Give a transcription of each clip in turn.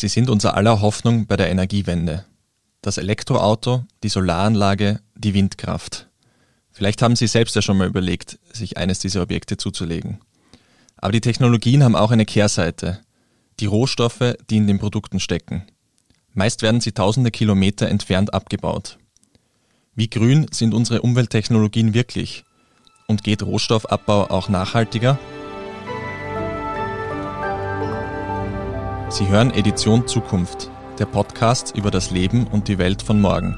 Sie sind unser aller Hoffnung bei der Energiewende. Das Elektroauto, die Solaranlage, die Windkraft. Vielleicht haben Sie selbst ja schon mal überlegt, sich eines dieser Objekte zuzulegen. Aber die Technologien haben auch eine Kehrseite. Die Rohstoffe, die in den Produkten stecken. Meist werden sie tausende Kilometer entfernt abgebaut. Wie grün sind unsere Umwelttechnologien wirklich? Und geht Rohstoffabbau auch nachhaltiger? Sie hören Edition Zukunft, der Podcast über das Leben und die Welt von morgen.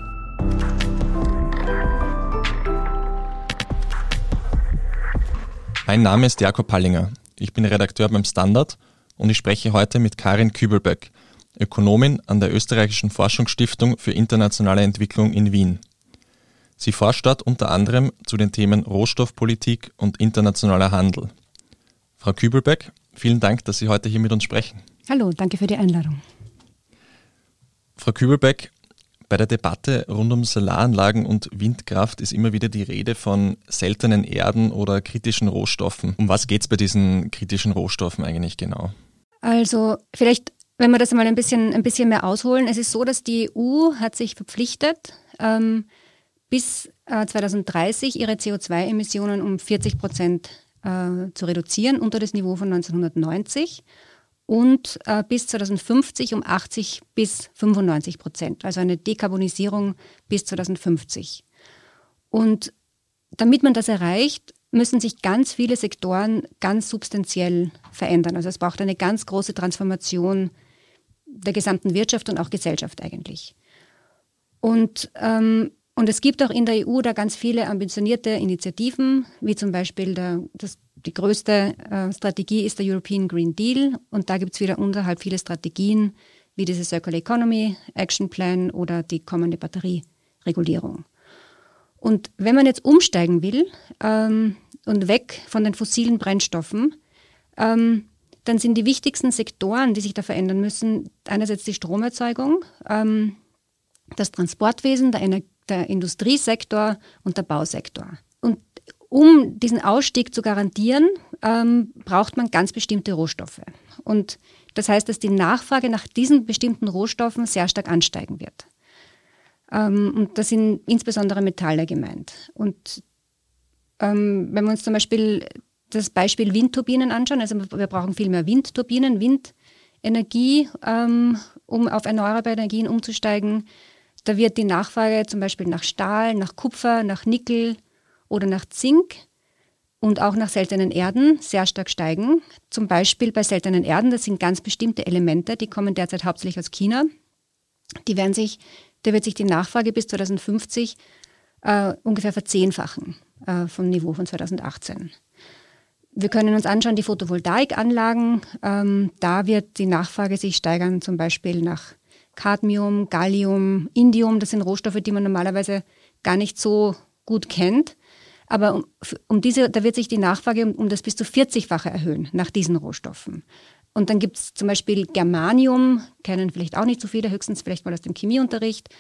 Mein Name ist Jakob Pallinger. Ich bin Redakteur beim Standard und ich spreche heute mit Karin Kübelbeck, Ökonomin an der Österreichischen Forschungsstiftung für internationale Entwicklung in Wien. Sie forscht dort unter anderem zu den Themen Rohstoffpolitik und internationaler Handel. Frau Kübelbeck, vielen Dank, dass Sie heute hier mit uns sprechen. Hallo, danke für die Einladung. Frau Kübelbeck, bei der Debatte rund um Solaranlagen und Windkraft ist immer wieder die Rede von seltenen Erden oder kritischen Rohstoffen. Um was geht es bei diesen kritischen Rohstoffen eigentlich genau? Also vielleicht, wenn wir das mal ein bisschen, ein bisschen mehr ausholen. Es ist so, dass die EU hat sich verpflichtet, ähm, bis äh, 2030 ihre CO2-Emissionen um 40 Prozent äh, zu reduzieren unter das Niveau von 1990 und äh, bis 2050 um 80 bis 95 Prozent, also eine Dekarbonisierung bis 2050. Und damit man das erreicht, müssen sich ganz viele Sektoren ganz substanziell verändern. Also es braucht eine ganz große Transformation der gesamten Wirtschaft und auch Gesellschaft eigentlich. Und, ähm, und es gibt auch in der EU da ganz viele ambitionierte Initiativen, wie zum Beispiel der, das die größte äh, Strategie ist der European Green Deal und da gibt es wieder unterhalb viele Strategien wie diese Circular Economy Action Plan oder die kommende Batterieregulierung. Und wenn man jetzt umsteigen will ähm, und weg von den fossilen Brennstoffen, ähm, dann sind die wichtigsten Sektoren, die sich da verändern müssen, einerseits die Stromerzeugung, ähm, das Transportwesen, der, der Industriesektor und der Bausektor. Um diesen Ausstieg zu garantieren, ähm, braucht man ganz bestimmte Rohstoffe. Und das heißt, dass die Nachfrage nach diesen bestimmten Rohstoffen sehr stark ansteigen wird. Ähm, und da sind insbesondere Metalle gemeint. Und ähm, wenn wir uns zum Beispiel das Beispiel Windturbinen anschauen, also wir brauchen viel mehr Windturbinen, Windenergie, ähm, um auf erneuerbare Energien umzusteigen. Da wird die Nachfrage zum Beispiel nach Stahl, nach Kupfer, nach Nickel, oder nach Zink und auch nach seltenen Erden sehr stark steigen. Zum Beispiel bei seltenen Erden, das sind ganz bestimmte Elemente, die kommen derzeit hauptsächlich aus China. Die werden sich, da wird sich die Nachfrage bis 2050 äh, ungefähr verzehnfachen äh, vom Niveau von 2018. Wir können uns anschauen, die Photovoltaikanlagen, ähm, da wird die Nachfrage sich steigern, zum Beispiel nach Cadmium, Gallium, Indium, das sind Rohstoffe, die man normalerweise gar nicht so gut kennt. Aber um, um diese, da wird sich die Nachfrage um, um das bis zu 40-fache erhöhen nach diesen Rohstoffen. Und dann gibt es zum Beispiel Germanium, kennen vielleicht auch nicht so viele, höchstens vielleicht mal aus dem Chemieunterricht.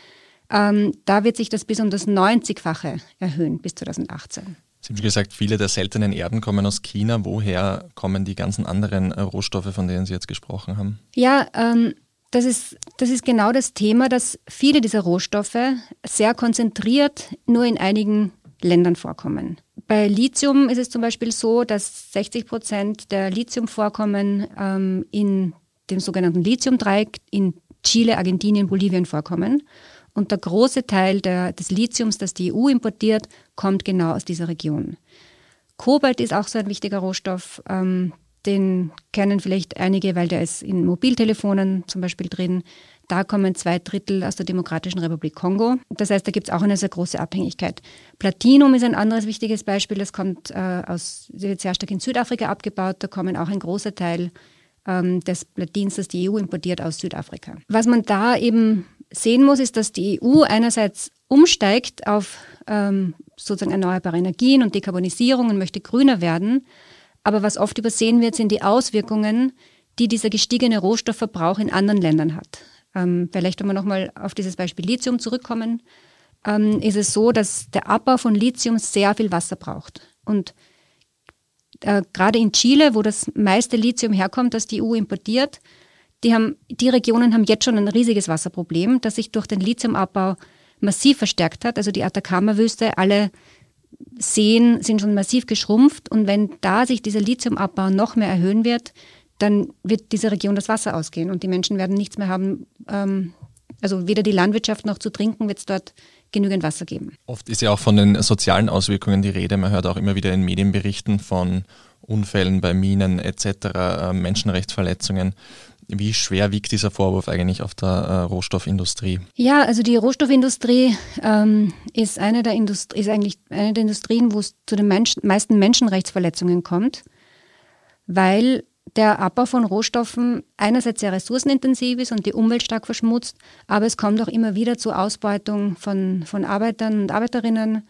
Ähm, da wird sich das bis um das 90-fache erhöhen bis 2018. Sie haben gesagt, viele der seltenen Erden kommen aus China. Woher kommen die ganzen anderen äh, Rohstoffe, von denen Sie jetzt gesprochen haben? Ja, ähm, das ist, das ist genau das Thema, dass viele dieser Rohstoffe sehr konzentriert nur in einigen Ländern vorkommen. Bei Lithium ist es zum Beispiel so, dass 60 Prozent der Lithiumvorkommen ähm, in dem sogenannten Lithiumdreieck in Chile, Argentinien, Bolivien vorkommen. Und der große Teil der, des Lithiums, das die EU importiert, kommt genau aus dieser Region. Kobalt ist auch so ein wichtiger Rohstoff. Ähm, den kennen vielleicht einige, weil der ist in Mobiltelefonen zum Beispiel drin. Da kommen zwei Drittel aus der Demokratischen Republik Kongo. Das heißt, da gibt es auch eine sehr große Abhängigkeit. Platinum ist ein anderes wichtiges Beispiel. Das kommt äh, aus, wird sehr stark in Südafrika abgebaut. Da kommen auch ein großer Teil ähm, des Platins, das die EU importiert, aus Südafrika. Was man da eben sehen muss, ist, dass die EU einerseits umsteigt auf ähm, sozusagen erneuerbare Energien und Dekarbonisierung und möchte grüner werden. Aber was oft übersehen wird, sind die Auswirkungen, die dieser gestiegene Rohstoffverbrauch in anderen Ländern hat. Ähm, vielleicht, wenn wir nochmal auf dieses Beispiel Lithium zurückkommen, ähm, ist es so, dass der Abbau von Lithium sehr viel Wasser braucht. Und äh, gerade in Chile, wo das meiste Lithium herkommt, das die EU importiert, die, haben, die Regionen haben jetzt schon ein riesiges Wasserproblem, das sich durch den Lithiumabbau massiv verstärkt hat. Also die Atacama-Wüste, alle Seen sind schon massiv geschrumpft. Und wenn da sich dieser Lithiumabbau noch mehr erhöhen wird, dann wird diese Region das Wasser ausgehen und die Menschen werden nichts mehr haben. Ähm, also weder die Landwirtschaft noch zu trinken wird es dort genügend Wasser geben. Oft ist ja auch von den sozialen Auswirkungen die Rede. Man hört auch immer wieder in Medienberichten von Unfällen bei Minen etc., äh, Menschenrechtsverletzungen. Wie schwer wiegt dieser Vorwurf eigentlich auf der äh, Rohstoffindustrie? Ja, also die Rohstoffindustrie ähm, ist, eine der ist eigentlich eine der Industrien, wo es zu den Mensch meisten Menschenrechtsverletzungen kommt, weil der Abbau von Rohstoffen einerseits sehr ressourcenintensiv ist und die Umwelt stark verschmutzt, aber es kommt auch immer wieder zur Ausbeutung von, von Arbeitern und Arbeiterinnen.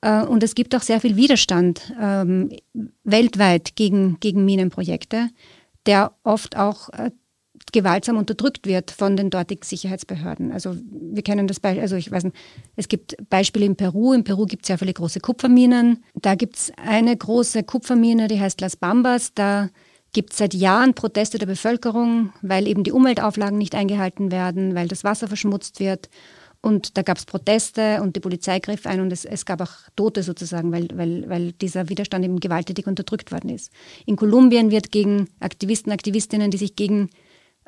Äh, und es gibt auch sehr viel Widerstand ähm, weltweit gegen, gegen Minenprojekte, der oft auch äh, gewaltsam unterdrückt wird von den dortigen Sicherheitsbehörden. Also wir kennen das Beispiel, also ich weiß nicht, es gibt Beispiele in Peru. In Peru gibt es sehr viele große Kupferminen. Da gibt es eine große Kupfermine, die heißt Las Bambas. Da gibt seit Jahren Proteste der Bevölkerung, weil eben die Umweltauflagen nicht eingehalten werden, weil das Wasser verschmutzt wird. Und da gab es Proteste und die Polizei griff ein und es, es gab auch Tote sozusagen, weil, weil, weil dieser Widerstand eben gewalttätig unterdrückt worden ist. In Kolumbien wird gegen Aktivisten, Aktivistinnen, die sich gegen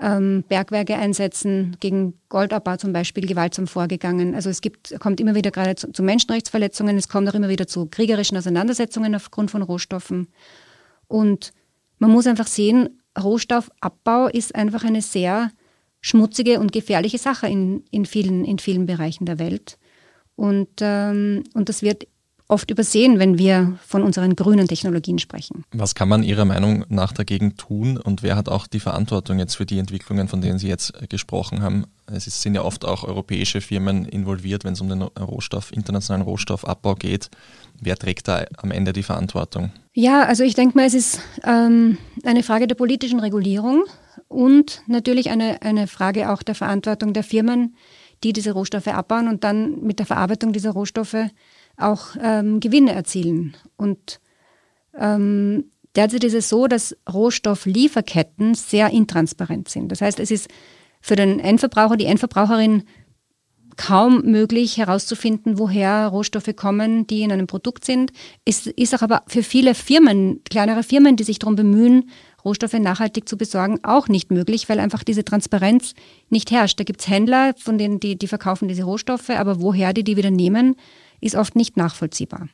ähm, Bergwerke einsetzen, gegen Goldabbau zum Beispiel gewaltsam vorgegangen. Also es gibt, kommt immer wieder gerade zu, zu Menschenrechtsverletzungen, es kommt auch immer wieder zu kriegerischen Auseinandersetzungen aufgrund von Rohstoffen. Und man muss einfach sehen, Rohstoffabbau ist einfach eine sehr schmutzige und gefährliche Sache in, in, vielen, in vielen Bereichen der Welt. Und, ähm, und das wird oft übersehen, wenn wir von unseren grünen Technologien sprechen. Was kann man Ihrer Meinung nach dagegen tun und wer hat auch die Verantwortung jetzt für die Entwicklungen, von denen Sie jetzt äh, gesprochen haben? Es sind ja oft auch europäische Firmen involviert, wenn es um den Rohstoff, internationalen Rohstoffabbau geht. Wer trägt da am Ende die Verantwortung? Ja, also ich denke mal, es ist ähm, eine Frage der politischen Regulierung und natürlich eine, eine Frage auch der Verantwortung der Firmen, die diese Rohstoffe abbauen und dann mit der Verarbeitung dieser Rohstoffe auch ähm, Gewinne erzielen. Und ähm, derzeit ist es so, dass Rohstofflieferketten sehr intransparent sind. Das heißt, es ist für den Endverbraucher, die Endverbraucherin kaum möglich herauszufinden, woher Rohstoffe kommen, die in einem Produkt sind. Es ist auch aber für viele Firmen, kleinere Firmen, die sich darum bemühen, Rohstoffe nachhaltig zu besorgen, auch nicht möglich, weil einfach diese Transparenz nicht herrscht. Da gibt es Händler, von denen die, die verkaufen diese Rohstoffe, aber woher die die wieder nehmen, ist oft nicht nachvollziehbar.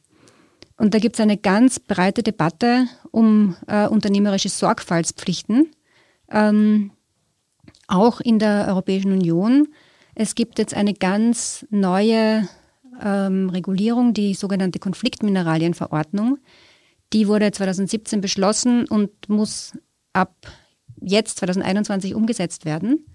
Und da gibt es eine ganz breite Debatte um äh, unternehmerische Sorgfaltspflichten, ähm, auch in der Europäischen Union. Es gibt jetzt eine ganz neue ähm, Regulierung, die sogenannte Konfliktmineralienverordnung. Die wurde 2017 beschlossen und muss ab jetzt 2021 umgesetzt werden.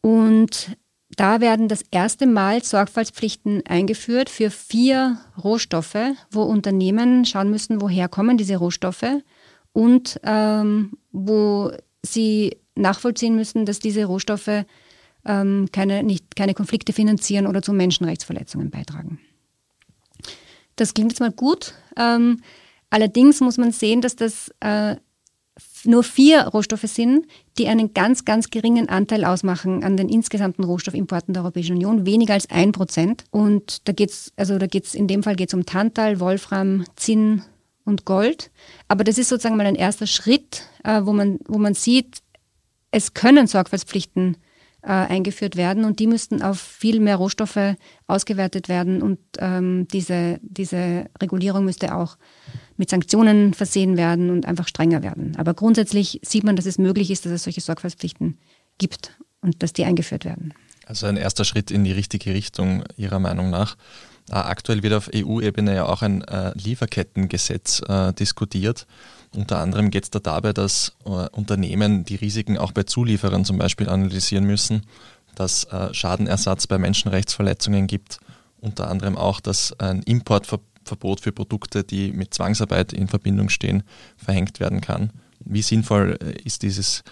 Und da werden das erste Mal Sorgfaltspflichten eingeführt für vier Rohstoffe, wo Unternehmen schauen müssen, woher kommen diese Rohstoffe und ähm, wo sie nachvollziehen müssen, dass diese Rohstoffe ähm, keine, nicht, keine Konflikte finanzieren oder zu Menschenrechtsverletzungen beitragen. Das klingt jetzt mal gut. Ähm, allerdings muss man sehen, dass das äh, nur vier Rohstoffe sind, die einen ganz, ganz geringen Anteil ausmachen an den insgesamten Rohstoffimporten der Europäischen Union, weniger als ein Prozent. Und da geht's, also da geht's, in dem Fall geht es um Tantal, Wolfram, Zinn und Gold. Aber das ist sozusagen mal ein erster Schritt, äh, wo, man, wo man sieht, es können Sorgfaltspflichten äh, eingeführt werden und die müssten auf viel mehr Rohstoffe ausgewertet werden und ähm, diese, diese Regulierung müsste auch mit Sanktionen versehen werden und einfach strenger werden. Aber grundsätzlich sieht man, dass es möglich ist, dass es solche Sorgfaltspflichten gibt und dass die eingeführt werden. Also ein erster Schritt in die richtige Richtung Ihrer Meinung nach. Äh, aktuell wird auf EU-Ebene ja auch ein äh, Lieferkettengesetz äh, diskutiert. Unter anderem geht es da dabei, dass Unternehmen die Risiken auch bei Zulieferern zum Beispiel analysieren müssen, dass Schadenersatz bei Menschenrechtsverletzungen gibt, unter anderem auch, dass ein Importverbot Verbot für Produkte, die mit Zwangsarbeit in Verbindung stehen, verhängt werden kann. Wie sinnvoll ist dieses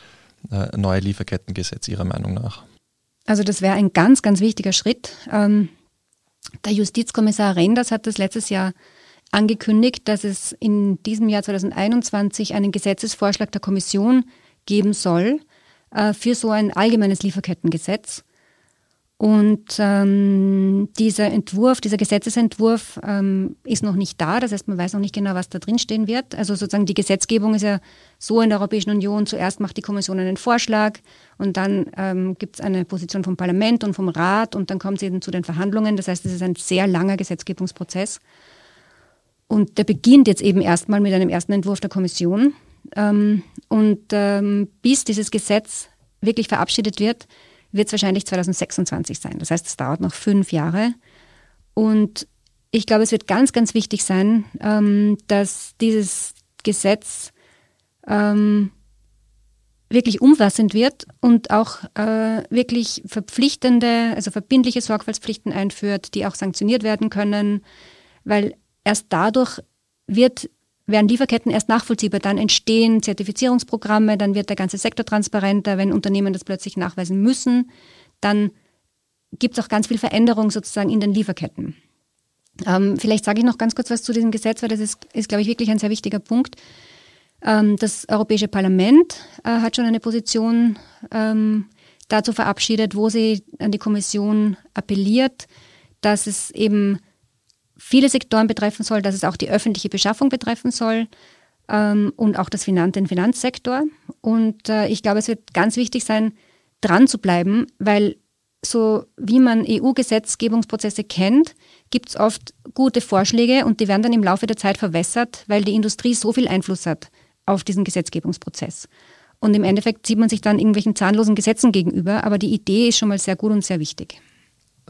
neue Lieferkettengesetz Ihrer Meinung nach? Also das wäre ein ganz, ganz wichtiger Schritt. Ähm, der Justizkommissar Renders hat das letztes Jahr angekündigt, dass es in diesem Jahr 2021 einen Gesetzesvorschlag der Kommission geben soll, äh, für so ein allgemeines Lieferkettengesetz. Und ähm, dieser Entwurf, dieser Gesetzesentwurf ähm, ist noch nicht da. Das heißt, man weiß noch nicht genau, was da drin stehen wird. Also sozusagen die Gesetzgebung ist ja so in der Europäischen Union. Zuerst macht die Kommission einen Vorschlag und dann ähm, gibt es eine Position vom Parlament und vom Rat und dann kommt es eben zu den Verhandlungen. Das heißt, es ist ein sehr langer Gesetzgebungsprozess. Und der beginnt jetzt eben erstmal mit einem ersten Entwurf der Kommission. Ähm, und ähm, bis dieses Gesetz wirklich verabschiedet wird, wird es wahrscheinlich 2026 sein. Das heißt, es dauert noch fünf Jahre. Und ich glaube, es wird ganz, ganz wichtig sein, ähm, dass dieses Gesetz ähm, wirklich umfassend wird und auch äh, wirklich verpflichtende, also verbindliche Sorgfaltspflichten einführt, die auch sanktioniert werden können, weil erst dadurch wird werden Lieferketten erst nachvollziehbar. Dann entstehen Zertifizierungsprogramme, dann wird der ganze Sektor transparenter. Wenn Unternehmen das plötzlich nachweisen müssen, dann gibt es auch ganz viel Veränderung sozusagen in den Lieferketten. Ähm, vielleicht sage ich noch ganz kurz was zu diesem Gesetz, weil das ist, ist glaube ich, wirklich ein sehr wichtiger Punkt. Ähm, das Europäische Parlament äh, hat schon eine Position ähm, dazu verabschiedet, wo sie an die Kommission appelliert, dass es eben viele Sektoren betreffen soll, dass es auch die öffentliche Beschaffung betreffen soll ähm, und auch das Finan den Finanzsektor. Und äh, ich glaube, es wird ganz wichtig sein, dran zu bleiben, weil so wie man EU-Gesetzgebungsprozesse kennt, gibt es oft gute Vorschläge und die werden dann im Laufe der Zeit verwässert, weil die Industrie so viel Einfluss hat auf diesen Gesetzgebungsprozess. Und im Endeffekt sieht man sich dann irgendwelchen zahnlosen Gesetzen gegenüber, aber die Idee ist schon mal sehr gut und sehr wichtig.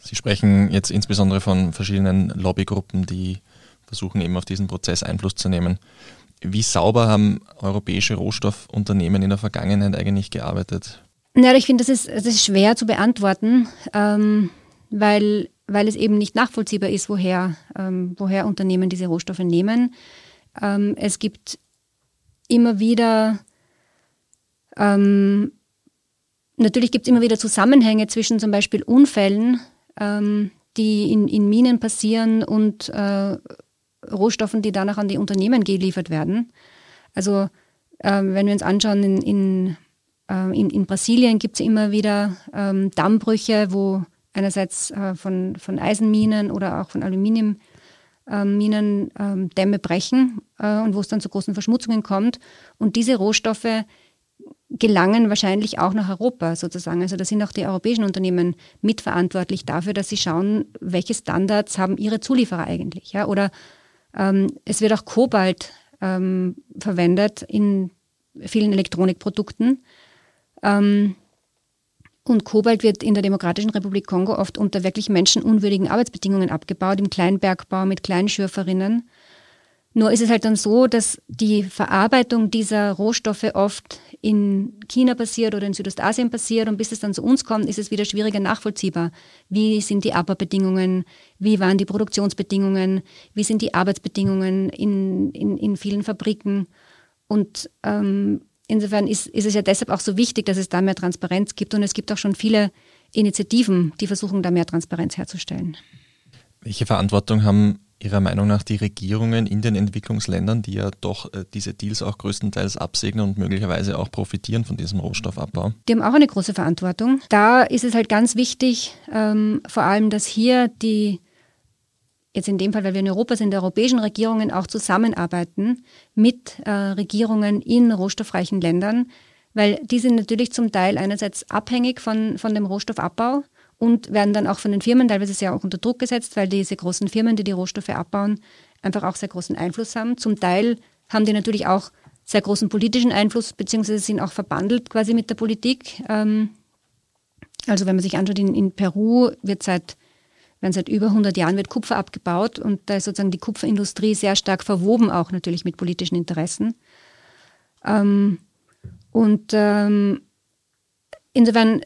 Sie sprechen jetzt insbesondere von verschiedenen Lobbygruppen, die versuchen eben auf diesen Prozess Einfluss zu nehmen. Wie sauber haben europäische Rohstoffunternehmen in der Vergangenheit eigentlich gearbeitet? Ja, ich finde, das ist, das ist schwer zu beantworten, ähm, weil, weil es eben nicht nachvollziehbar ist, woher, ähm, woher Unternehmen diese Rohstoffe nehmen. Ähm, es gibt immer wieder ähm, Natürlich gibt es immer wieder Zusammenhänge zwischen zum Beispiel Unfällen, ähm, die in, in Minen passieren und äh, Rohstoffen, die danach an die Unternehmen geliefert werden. Also äh, wenn wir uns anschauen, in, in, äh, in, in Brasilien gibt es immer wieder ähm, Dammbrüche, wo einerseits äh, von, von Eisenminen oder auch von Aluminiumminen ähm, Dämme brechen äh, und wo es dann zu großen Verschmutzungen kommt. Und diese Rohstoffe gelangen wahrscheinlich auch nach Europa sozusagen. Also da sind auch die europäischen Unternehmen mitverantwortlich dafür, dass sie schauen, welche Standards haben ihre Zulieferer eigentlich. Ja? Oder ähm, es wird auch Kobalt ähm, verwendet in vielen Elektronikprodukten. Ähm, und Kobalt wird in der Demokratischen Republik Kongo oft unter wirklich menschenunwürdigen Arbeitsbedingungen abgebaut, im Kleinbergbau mit Kleinschürferinnen. Nur ist es halt dann so, dass die Verarbeitung dieser Rohstoffe oft in China passiert oder in Südostasien passiert und bis es dann zu uns kommt, ist es wieder schwieriger nachvollziehbar. Wie sind die Abbaubedingungen? Wie waren die Produktionsbedingungen? Wie sind die Arbeitsbedingungen in, in, in vielen Fabriken? Und ähm, insofern ist, ist es ja deshalb auch so wichtig, dass es da mehr Transparenz gibt und es gibt auch schon viele Initiativen, die versuchen, da mehr Transparenz herzustellen. Welche Verantwortung haben Ihrer Meinung nach die Regierungen in den Entwicklungsländern, die ja doch äh, diese Deals auch größtenteils absegnen und möglicherweise auch profitieren von diesem Rohstoffabbau? Die haben auch eine große Verantwortung. Da ist es halt ganz wichtig, ähm, vor allem, dass hier die, jetzt in dem Fall, weil wir in Europa sind, die europäischen Regierungen auch zusammenarbeiten mit äh, Regierungen in rohstoffreichen Ländern, weil die sind natürlich zum Teil einerseits abhängig von, von dem Rohstoffabbau und werden dann auch von den Firmen teilweise sehr auch unter Druck gesetzt, weil diese großen Firmen, die die Rohstoffe abbauen, einfach auch sehr großen Einfluss haben. Zum Teil haben die natürlich auch sehr großen politischen Einfluss, beziehungsweise sind auch verbandelt quasi mit der Politik. Ähm, also wenn man sich anschaut, in, in Peru wird seit, werden seit über 100 Jahren wird Kupfer abgebaut und da ist sozusagen die Kupferindustrie sehr stark verwoben, auch natürlich mit politischen Interessen. Ähm, und ähm, insofern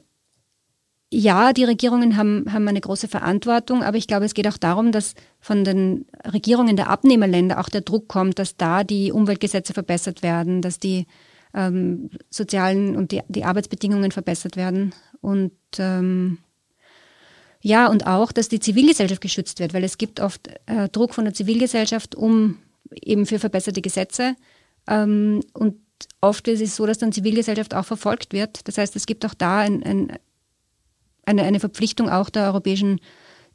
ja, die Regierungen haben, haben eine große Verantwortung, aber ich glaube, es geht auch darum, dass von den Regierungen der Abnehmerländer auch der Druck kommt, dass da die Umweltgesetze verbessert werden, dass die ähm, sozialen und die, die Arbeitsbedingungen verbessert werden. Und ähm, ja, und auch, dass die Zivilgesellschaft geschützt wird, weil es gibt oft äh, Druck von der Zivilgesellschaft um eben für verbesserte Gesetze. Ähm, und oft ist es so, dass dann Zivilgesellschaft auch verfolgt wird. Das heißt, es gibt auch da ein, ein, eine, eine Verpflichtung auch der europäischen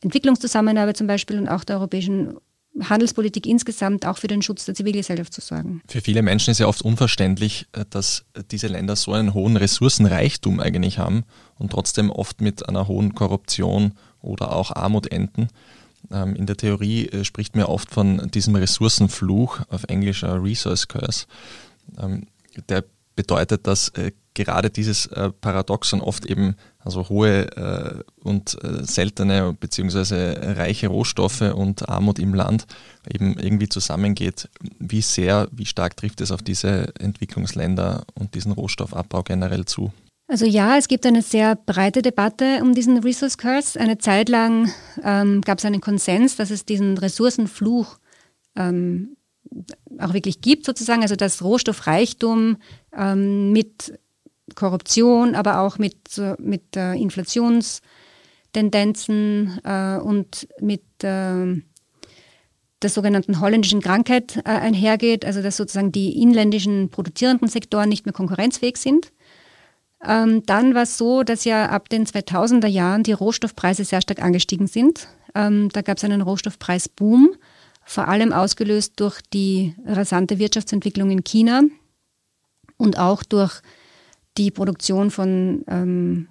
Entwicklungszusammenarbeit zum Beispiel und auch der europäischen Handelspolitik insgesamt auch für den Schutz der Zivilgesellschaft zu sorgen. Für viele Menschen ist ja oft unverständlich, äh, dass diese Länder so einen hohen Ressourcenreichtum eigentlich haben und trotzdem oft mit einer hohen Korruption oder auch Armut enden. Ähm, in der Theorie äh, spricht man oft von diesem Ressourcenfluch, auf Englisch Resource Curse. Der bedeutet, dass äh, gerade dieses Paradoxon oft eben also hohe äh, und äh, seltene bzw. reiche Rohstoffe und Armut im Land eben irgendwie zusammengeht. Wie sehr, wie stark trifft es auf diese Entwicklungsländer und diesen Rohstoffabbau generell zu? Also ja, es gibt eine sehr breite Debatte um diesen Resource Curse. Eine Zeit lang ähm, gab es einen Konsens, dass es diesen Ressourcenfluch ähm, auch wirklich gibt, sozusagen, also dass Rohstoffreichtum ähm, mit Korruption, aber auch mit, mit äh, Inflationstendenzen äh, und mit äh, der sogenannten holländischen Krankheit äh, einhergeht, also dass sozusagen die inländischen produzierenden Sektoren nicht mehr konkurrenzfähig sind. Ähm, dann war es so, dass ja ab den 2000er Jahren die Rohstoffpreise sehr stark angestiegen sind. Ähm, da gab es einen Rohstoffpreisboom, vor allem ausgelöst durch die rasante Wirtschaftsentwicklung in China und auch durch die Produktion von ähm,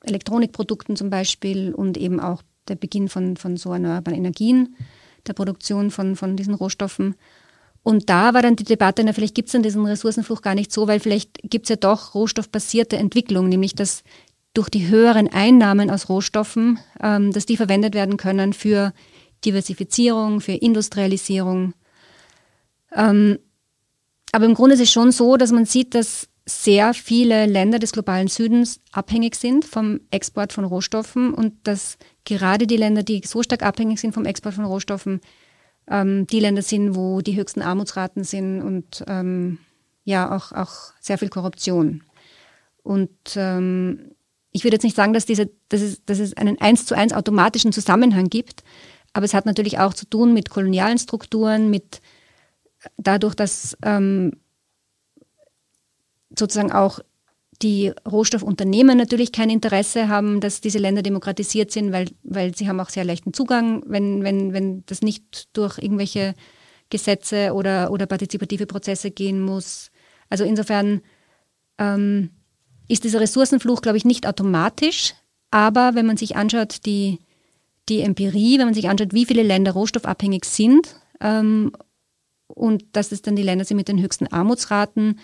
Elektronikprodukten zum Beispiel und eben auch der Beginn von, von so erneuerbaren Energien, der Produktion von, von diesen Rohstoffen. Und da war dann die Debatte, na, vielleicht gibt es dann diesen Ressourcenfluch gar nicht so, weil vielleicht gibt es ja doch rohstoffbasierte Entwicklung, nämlich dass durch die höheren Einnahmen aus Rohstoffen, ähm, dass die verwendet werden können für Diversifizierung, für Industrialisierung. Ähm, aber im Grunde ist es schon so, dass man sieht, dass sehr viele Länder des globalen Südens abhängig sind vom Export von Rohstoffen und dass gerade die Länder, die so stark abhängig sind vom Export von Rohstoffen, ähm, die Länder sind, wo die höchsten Armutsraten sind und ähm, ja auch, auch sehr viel Korruption. Und ähm, ich würde jetzt nicht sagen, dass, diese, dass, es, dass es einen eins zu eins automatischen Zusammenhang gibt, aber es hat natürlich auch zu tun mit kolonialen Strukturen, mit dadurch, dass ähm, sozusagen auch die Rohstoffunternehmen natürlich kein Interesse haben, dass diese Länder demokratisiert sind, weil, weil sie haben auch sehr leichten Zugang, wenn, wenn, wenn das nicht durch irgendwelche Gesetze oder, oder partizipative Prozesse gehen muss. Also insofern ähm, ist dieser Ressourcenfluch, glaube ich, nicht automatisch, aber wenn man sich anschaut, die, die Empirie, wenn man sich anschaut, wie viele Länder rohstoffabhängig sind ähm, und dass es dann die Länder sind mit den höchsten Armutsraten,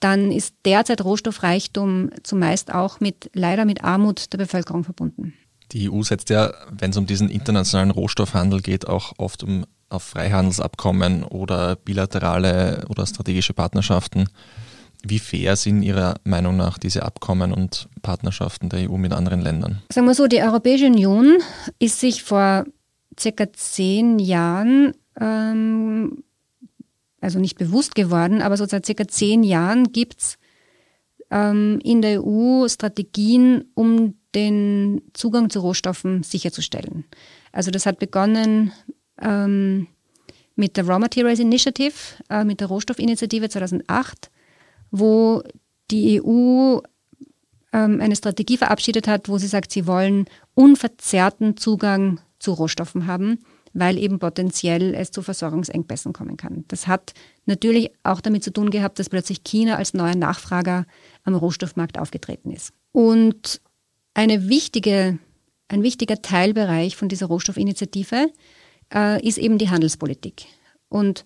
dann ist derzeit Rohstoffreichtum zumeist auch mit, leider mit Armut der Bevölkerung verbunden. Die EU setzt ja, wenn es um diesen internationalen Rohstoffhandel geht, auch oft um auf Freihandelsabkommen oder bilaterale oder strategische Partnerschaften. Wie fair sind Ihrer Meinung nach diese Abkommen und Partnerschaften der EU mit anderen Ländern? Sagen wir so, die Europäische Union ist sich vor circa zehn Jahren ähm, also nicht bewusst geworden, aber so seit circa zehn Jahren gibt's ähm, in der EU Strategien, um den Zugang zu Rohstoffen sicherzustellen. Also das hat begonnen ähm, mit der Raw Materials Initiative, äh, mit der Rohstoffinitiative 2008, wo die EU ähm, eine Strategie verabschiedet hat, wo sie sagt, sie wollen unverzerrten Zugang zu Rohstoffen haben weil eben potenziell es zu Versorgungsengpässen kommen kann. Das hat natürlich auch damit zu tun gehabt, dass plötzlich China als neuer Nachfrager am Rohstoffmarkt aufgetreten ist. Und eine wichtige, ein wichtiger Teilbereich von dieser Rohstoffinitiative äh, ist eben die Handelspolitik. Und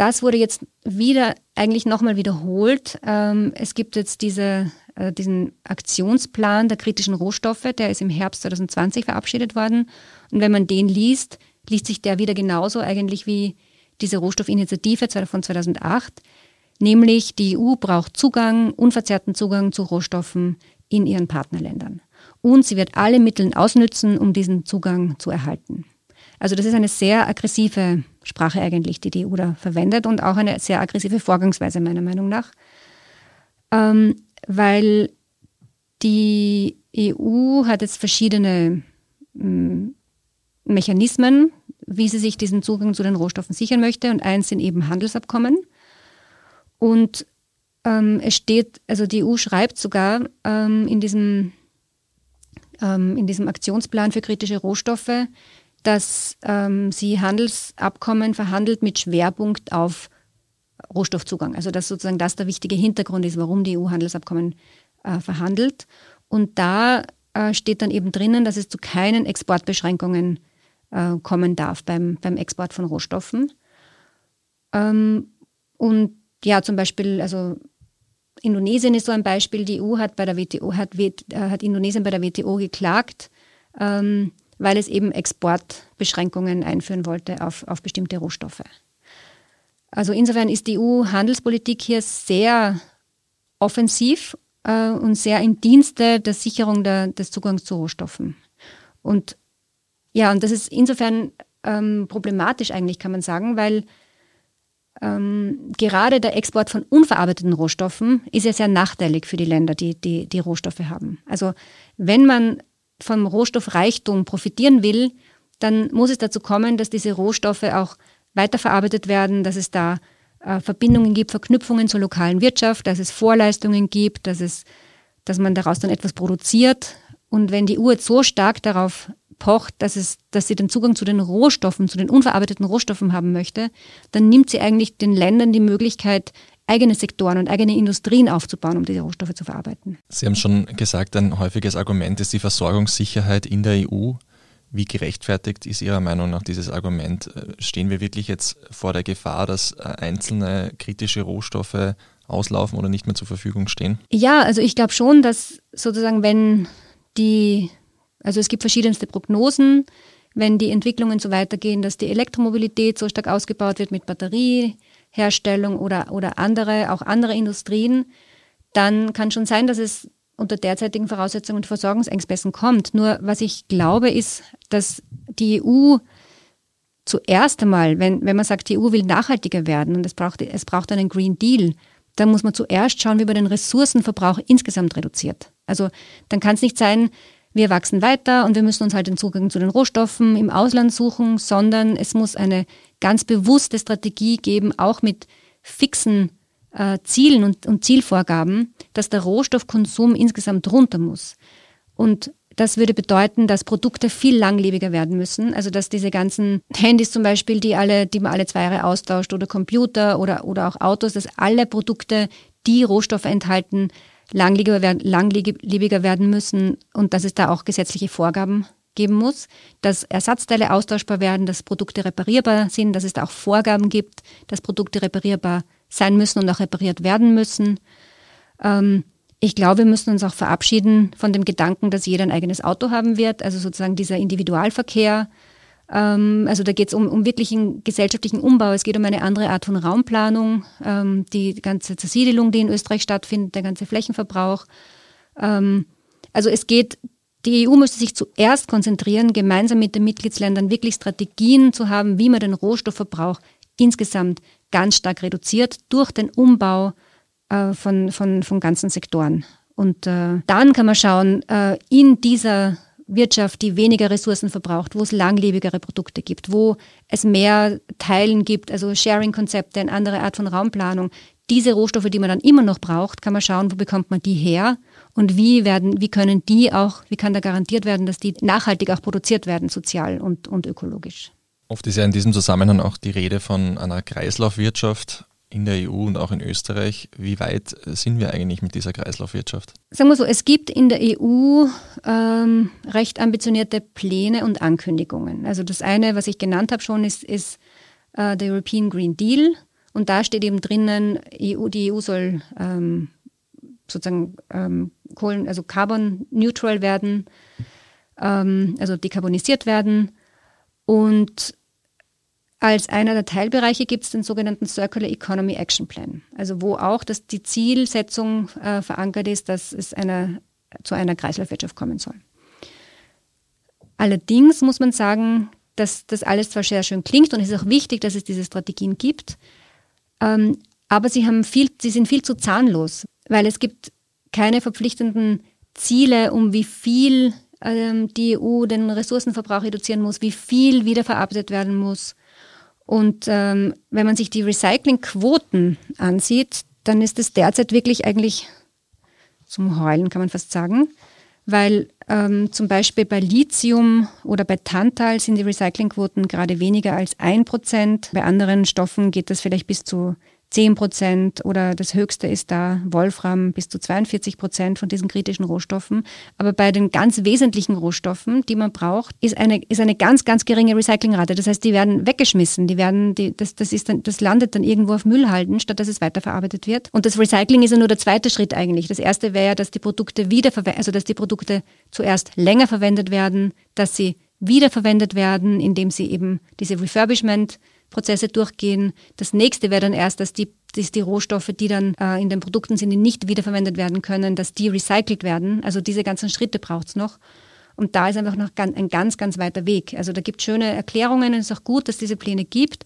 das wurde jetzt wieder eigentlich nochmal wiederholt. Ähm, es gibt jetzt diese, äh, diesen Aktionsplan der kritischen Rohstoffe, der ist im Herbst 2020 verabschiedet worden. Und wenn man den liest, liest sich der wieder genauso eigentlich wie diese Rohstoffinitiative von 2008, nämlich die EU braucht Zugang, unverzerrten Zugang zu Rohstoffen in ihren Partnerländern. Und sie wird alle Mittel ausnützen, um diesen Zugang zu erhalten. Also das ist eine sehr aggressive Sprache eigentlich, die die EU da verwendet und auch eine sehr aggressive Vorgangsweise meiner Meinung nach, ähm, weil die EU hat jetzt verschiedene hm, Mechanismen, wie sie sich diesen Zugang zu den Rohstoffen sichern möchte. Und eins sind eben Handelsabkommen. Und ähm, es steht, also die EU schreibt sogar ähm, in, diesem, ähm, in diesem Aktionsplan für kritische Rohstoffe, dass ähm, sie Handelsabkommen verhandelt mit Schwerpunkt auf Rohstoffzugang. Also dass sozusagen das der wichtige Hintergrund ist, warum die EU Handelsabkommen äh, verhandelt. Und da äh, steht dann eben drinnen, dass es zu keinen Exportbeschränkungen äh, kommen darf beim, beim Export von Rohstoffen. Ähm, und ja, zum Beispiel, also Indonesien ist so ein Beispiel. Die EU hat bei der WTO, hat, äh, hat Indonesien bei der WTO geklagt, ähm, weil es eben Exportbeschränkungen einführen wollte auf, auf bestimmte Rohstoffe. Also insofern ist die EU-Handelspolitik hier sehr offensiv äh, und sehr im Dienste der Sicherung der, des Zugangs zu Rohstoffen. Und ja, und das ist insofern ähm, problematisch eigentlich, kann man sagen, weil ähm, gerade der Export von unverarbeiteten Rohstoffen ist ja sehr nachteilig für die Länder, die, die die Rohstoffe haben. Also wenn man vom Rohstoffreichtum profitieren will, dann muss es dazu kommen, dass diese Rohstoffe auch weiterverarbeitet werden, dass es da äh, Verbindungen gibt, Verknüpfungen zur lokalen Wirtschaft, dass es Vorleistungen gibt, dass, es, dass man daraus dann etwas produziert. Und wenn die Uhr so stark darauf pocht, dass, es, dass sie den Zugang zu den Rohstoffen, zu den unverarbeiteten Rohstoffen haben möchte, dann nimmt sie eigentlich den Ländern die Möglichkeit, eigene Sektoren und eigene Industrien aufzubauen, um diese Rohstoffe zu verarbeiten. Sie haben schon gesagt, ein häufiges Argument ist die Versorgungssicherheit in der EU. Wie gerechtfertigt ist Ihrer Meinung nach dieses Argument? Stehen wir wirklich jetzt vor der Gefahr, dass äh, einzelne kritische Rohstoffe auslaufen oder nicht mehr zur Verfügung stehen? Ja, also ich glaube schon, dass sozusagen, wenn die also es gibt verschiedenste Prognosen, wenn die Entwicklungen so weitergehen, dass die Elektromobilität so stark ausgebaut wird mit Batterieherstellung oder, oder andere, auch andere Industrien, dann kann schon sein, dass es unter derzeitigen Voraussetzungen und Versorgungsengpässen kommt. Nur was ich glaube, ist, dass die EU zuerst einmal, wenn, wenn man sagt, die EU will nachhaltiger werden und es braucht, es braucht einen Green Deal, dann muss man zuerst schauen, wie man den Ressourcenverbrauch insgesamt reduziert. Also dann kann es nicht sein, wir wachsen weiter und wir müssen uns halt den Zugang zu den Rohstoffen im Ausland suchen, sondern es muss eine ganz bewusste Strategie geben, auch mit fixen äh, Zielen und, und Zielvorgaben, dass der Rohstoffkonsum insgesamt runter muss. Und das würde bedeuten, dass Produkte viel langlebiger werden müssen. Also dass diese ganzen Handys zum Beispiel, die alle, die man alle zwei Jahre austauscht, oder Computer oder, oder auch Autos, dass alle Produkte, die Rohstoffe enthalten, langlebiger werden, müssen und dass es da auch gesetzliche Vorgaben geben muss, dass Ersatzteile austauschbar werden, dass Produkte reparierbar sind, dass es da auch Vorgaben gibt, dass Produkte reparierbar sein müssen und auch repariert werden müssen. Ähm, ich glaube, wir müssen uns auch verabschieden von dem Gedanken, dass jeder ein eigenes Auto haben wird, also sozusagen dieser Individualverkehr also da geht es um, um wirklichen gesellschaftlichen Umbau. Es geht um eine andere Art von Raumplanung, ähm, die ganze Zersiedelung, die in Österreich stattfindet, der ganze Flächenverbrauch. Ähm, also es geht, die EU müsste sich zuerst konzentrieren, gemeinsam mit den Mitgliedsländern wirklich Strategien zu haben, wie man den Rohstoffverbrauch insgesamt ganz stark reduziert durch den Umbau äh, von, von, von ganzen Sektoren. Und äh, dann kann man schauen, äh, in dieser Wirtschaft, die weniger Ressourcen verbraucht, wo es langlebigere Produkte gibt, wo es mehr Teilen gibt, also Sharing-Konzepte, eine andere Art von Raumplanung. Diese Rohstoffe, die man dann immer noch braucht, kann man schauen, wo bekommt man die her und wie werden, wie können die auch, wie kann da garantiert werden, dass die nachhaltig auch produziert werden, sozial und, und ökologisch. Oft ist ja in diesem Zusammenhang auch die Rede von einer Kreislaufwirtschaft in der EU und auch in Österreich. Wie weit sind wir eigentlich mit dieser Kreislaufwirtschaft? Sagen wir so, es gibt in der EU ähm, recht ambitionierte Pläne und Ankündigungen. Also das eine, was ich genannt habe schon, ist, ist äh, der European Green Deal. Und da steht eben drinnen, EU, die EU soll ähm, sozusagen ähm, Kohlen, also carbon neutral werden, ähm, also dekarbonisiert werden. Und als einer der Teilbereiche gibt es den sogenannten Circular Economy Action Plan, also wo auch dass die Zielsetzung äh, verankert ist, dass es eine, zu einer Kreislaufwirtschaft kommen soll. Allerdings muss man sagen, dass das alles zwar sehr schön klingt und es ist auch wichtig, dass es diese Strategien gibt, ähm, aber sie, haben viel, sie sind viel zu zahnlos, weil es gibt keine verpflichtenden Ziele, um wie viel ähm, die EU den Ressourcenverbrauch reduzieren muss, wie viel wiederverarbeitet werden muss und ähm, wenn man sich die Recyclingquoten ansieht, dann ist es derzeit wirklich eigentlich zum Heulen, kann man fast sagen, weil ähm, zum Beispiel bei Lithium oder bei Tantal sind die Recyclingquoten gerade weniger als ein Prozent. Bei anderen Stoffen geht das vielleicht bis zu 10 Prozent oder das höchste ist da Wolfram bis zu 42 Prozent von diesen kritischen Rohstoffen. Aber bei den ganz wesentlichen Rohstoffen, die man braucht, ist eine, ist eine ganz, ganz geringe Recyclingrate. Das heißt, die werden weggeschmissen. Die werden, die, das, das, ist dann, das landet dann irgendwo auf Müllhalden, statt dass es weiterverarbeitet wird. Und das Recycling ist ja nur der zweite Schritt eigentlich. Das erste wäre ja, dass die Produkte wiederverwendet, also dass die Produkte zuerst länger verwendet werden, dass sie wiederverwendet werden, indem sie eben diese Refurbishment Prozesse durchgehen. Das nächste wäre dann erst, dass die, dass die Rohstoffe, die dann äh, in den Produkten sind, die nicht wiederverwendet werden können, dass die recycelt werden. Also diese ganzen Schritte braucht es noch. Und da ist einfach noch ein ganz, ganz weiter Weg. Also da gibt es schöne Erklärungen. Es ist auch gut, dass es diese Pläne gibt.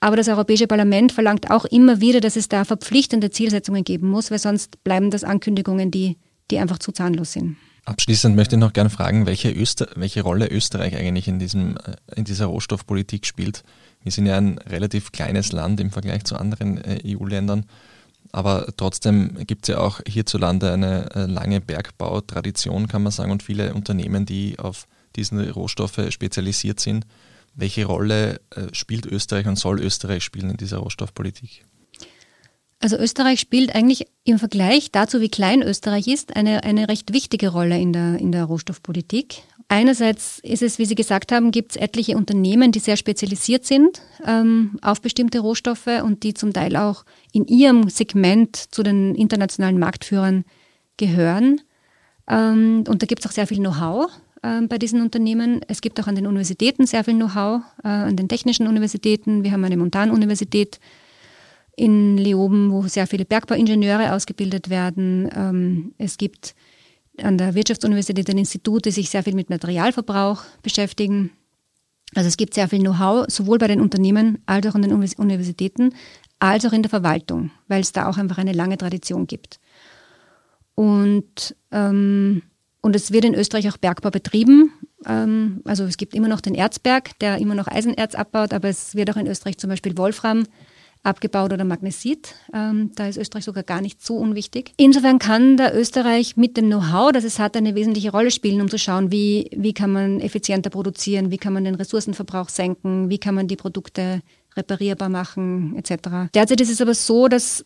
Aber das Europäische Parlament verlangt auch immer wieder, dass es da verpflichtende Zielsetzungen geben muss, weil sonst bleiben das Ankündigungen, die, die einfach zu zahnlos sind. Abschließend möchte ich noch gerne fragen, welche, Öster welche Rolle Österreich eigentlich in, diesem, äh, in dieser Rohstoffpolitik spielt. Wir sind ja ein relativ kleines Land im Vergleich zu anderen äh, EU-Ländern, aber trotzdem gibt es ja auch hierzulande eine äh, lange Bergbautradition, kann man sagen, und viele Unternehmen, die auf diese Rohstoffe spezialisiert sind. Welche Rolle spielt Österreich und soll Österreich spielen in dieser Rohstoffpolitik? Also Österreich spielt eigentlich im Vergleich dazu, wie klein Österreich ist, eine, eine recht wichtige Rolle in der, in der Rohstoffpolitik. Einerseits ist es, wie Sie gesagt haben, gibt es etliche Unternehmen, die sehr spezialisiert sind ähm, auf bestimmte Rohstoffe und die zum Teil auch in ihrem Segment zu den internationalen Marktführern gehören. Ähm, und da gibt es auch sehr viel Know-how äh, bei diesen Unternehmen. Es gibt auch an den Universitäten sehr viel Know-how, äh, an den technischen Universitäten. Wir haben eine Montanuniversität in Leoben, wo sehr viele Bergbauingenieure ausgebildet werden. Ähm, es gibt an der Wirtschaftsuniversität ein Institut, die sich sehr viel mit Materialverbrauch beschäftigen. Also es gibt sehr viel Know-how, sowohl bei den Unternehmen als auch an den Universitäten, als auch in der Verwaltung, weil es da auch einfach eine lange Tradition gibt. Und, ähm, und es wird in Österreich auch Bergbau betrieben. Ähm, also es gibt immer noch den Erzberg, der immer noch Eisenerz abbaut, aber es wird auch in Österreich zum Beispiel Wolfram abgebaut oder Magnesit. Ähm, da ist Österreich sogar gar nicht so unwichtig. Insofern kann da Österreich mit dem Know-how, das es hat, eine wesentliche Rolle spielen, um zu schauen, wie, wie kann man effizienter produzieren, wie kann man den Ressourcenverbrauch senken, wie kann man die Produkte reparierbar machen, etc. Derzeit ist es aber so, dass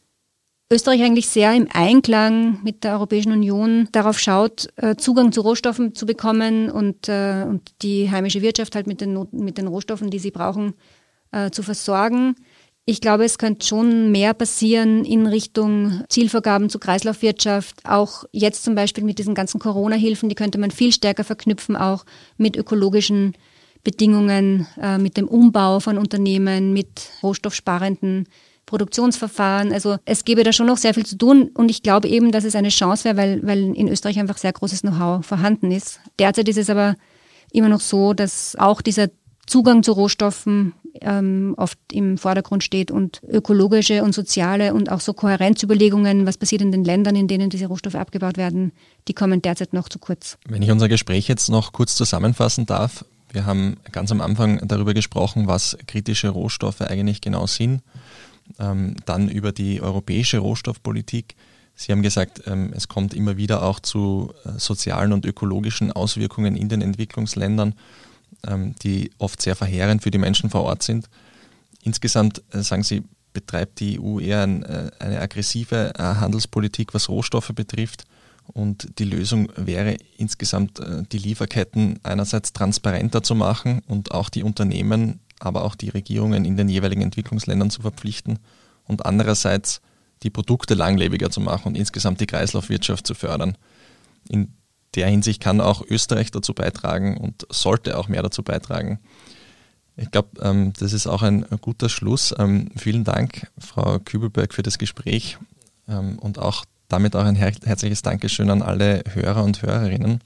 Österreich eigentlich sehr im Einklang mit der Europäischen Union darauf schaut, äh, Zugang zu Rohstoffen zu bekommen und, äh, und die heimische Wirtschaft halt mit den, mit den Rohstoffen, die sie brauchen, äh, zu versorgen. Ich glaube, es könnte schon mehr passieren in Richtung Zielvorgaben zur Kreislaufwirtschaft. Auch jetzt zum Beispiel mit diesen ganzen Corona-Hilfen, die könnte man viel stärker verknüpfen, auch mit ökologischen Bedingungen, äh, mit dem Umbau von Unternehmen, mit rohstoffsparenden Produktionsverfahren. Also es gäbe da schon noch sehr viel zu tun und ich glaube eben, dass es eine Chance wäre, weil, weil in Österreich einfach sehr großes Know-how vorhanden ist. Derzeit ist es aber immer noch so, dass auch dieser Zugang zu Rohstoffen ähm, oft im Vordergrund steht und ökologische und soziale und auch so Kohärenzüberlegungen, was passiert in den Ländern, in denen diese Rohstoffe abgebaut werden, die kommen derzeit noch zu kurz. Wenn ich unser Gespräch jetzt noch kurz zusammenfassen darf, wir haben ganz am Anfang darüber gesprochen, was kritische Rohstoffe eigentlich genau sind, ähm, dann über die europäische Rohstoffpolitik. Sie haben gesagt, ähm, es kommt immer wieder auch zu äh, sozialen und ökologischen Auswirkungen in den Entwicklungsländern die oft sehr verheerend für die Menschen vor Ort sind. Insgesamt, äh, sagen Sie, betreibt die EU eher äh, eine aggressive äh, Handelspolitik, was Rohstoffe betrifft. Und die Lösung wäre insgesamt, die Lieferketten einerseits transparenter zu machen und auch die Unternehmen, aber auch die Regierungen in den jeweiligen Entwicklungsländern zu verpflichten und andererseits die Produkte langlebiger zu machen und insgesamt die Kreislaufwirtschaft zu fördern. In der Hinsicht kann auch Österreich dazu beitragen und sollte auch mehr dazu beitragen. Ich glaube, ähm, das ist auch ein, guter Schluss. Ähm, vielen Dank, Frau Kübelberg, für das Gespräch ähm, und auch damit auch ein her herzliches Dankeschön an alle Hörer und Hörerinnen.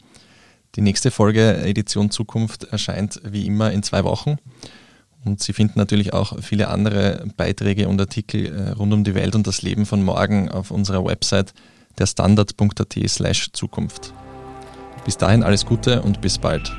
Die nächste Folge Edition Zukunft erscheint wie immer in zwei Wochen. Und Sie finden natürlich auch viele andere Beiträge und Artikel äh, rund um die Welt und das Leben von morgen auf unserer Website der standard.at slash Zukunft. Bis dahin alles Gute und bis bald.